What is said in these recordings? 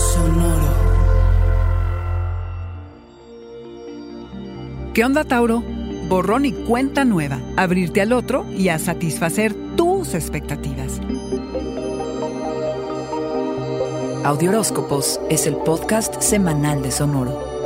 Sonoro. ¿Qué onda, Tauro? Borrón y cuenta nueva. Abrirte al otro y a satisfacer tus expectativas. Audioróscopos es el podcast semanal de Sonoro.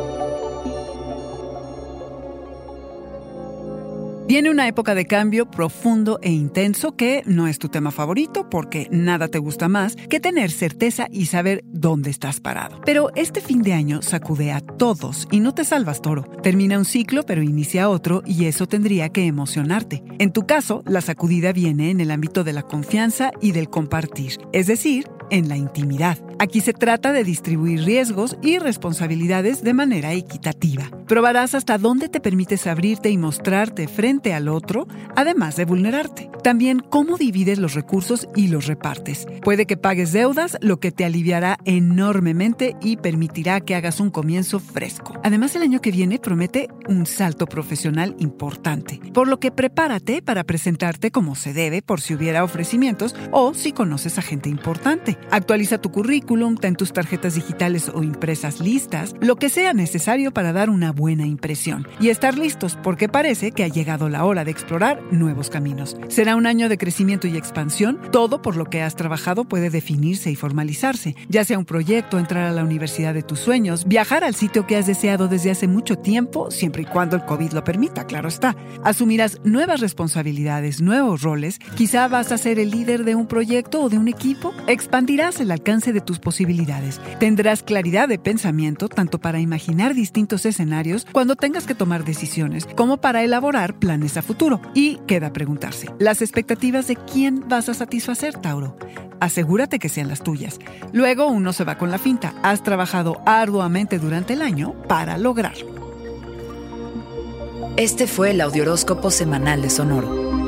Viene una época de cambio profundo e intenso que no es tu tema favorito porque nada te gusta más que tener certeza y saber dónde estás parado. Pero este fin de año sacude a todos y no te salvas toro. Termina un ciclo pero inicia otro y eso tendría que emocionarte. En tu caso, la sacudida viene en el ámbito de la confianza y del compartir, es decir, en la intimidad. Aquí se trata de distribuir riesgos y responsabilidades de manera equitativa. Probarás hasta dónde te permites abrirte y mostrarte frente al otro, además de vulnerarte. También cómo divides los recursos y los repartes. Puede que pagues deudas, lo que te aliviará enormemente y permitirá que hagas un comienzo fresco. Además, el año que viene promete un salto profesional importante, por lo que prepárate para presentarte como se debe por si hubiera ofrecimientos o si conoces a gente importante. Actualiza tu currículum, ten tus tarjetas digitales o impresas listas, lo que sea necesario para dar una buena impresión y estar listos porque parece que ha llegado la hora de explorar nuevos caminos. Será un año de crecimiento y expansión, todo por lo que has trabajado puede definirse y formalizarse, ya sea un proyecto, entrar a la universidad de tus sueños, viajar al sitio que has deseado desde hace mucho tiempo, siempre y cuando el COVID lo permita, claro está. Asumirás nuevas responsabilidades, nuevos roles, quizá vas a ser el líder de un proyecto o de un equipo, expandirás el alcance de tus posibilidades, tendrás claridad de pensamiento tanto para imaginar distintos escenarios cuando tengas que tomar decisiones, como para elaborar planes a futuro. Y queda preguntarse, ¿las expectativas de quién vas a satisfacer, Tauro? Asegúrate que sean las tuyas. Luego uno se va con la finta. Has trabajado arduamente durante el año para lograrlo. Este fue el Audioróscopo semanal de Sonoro.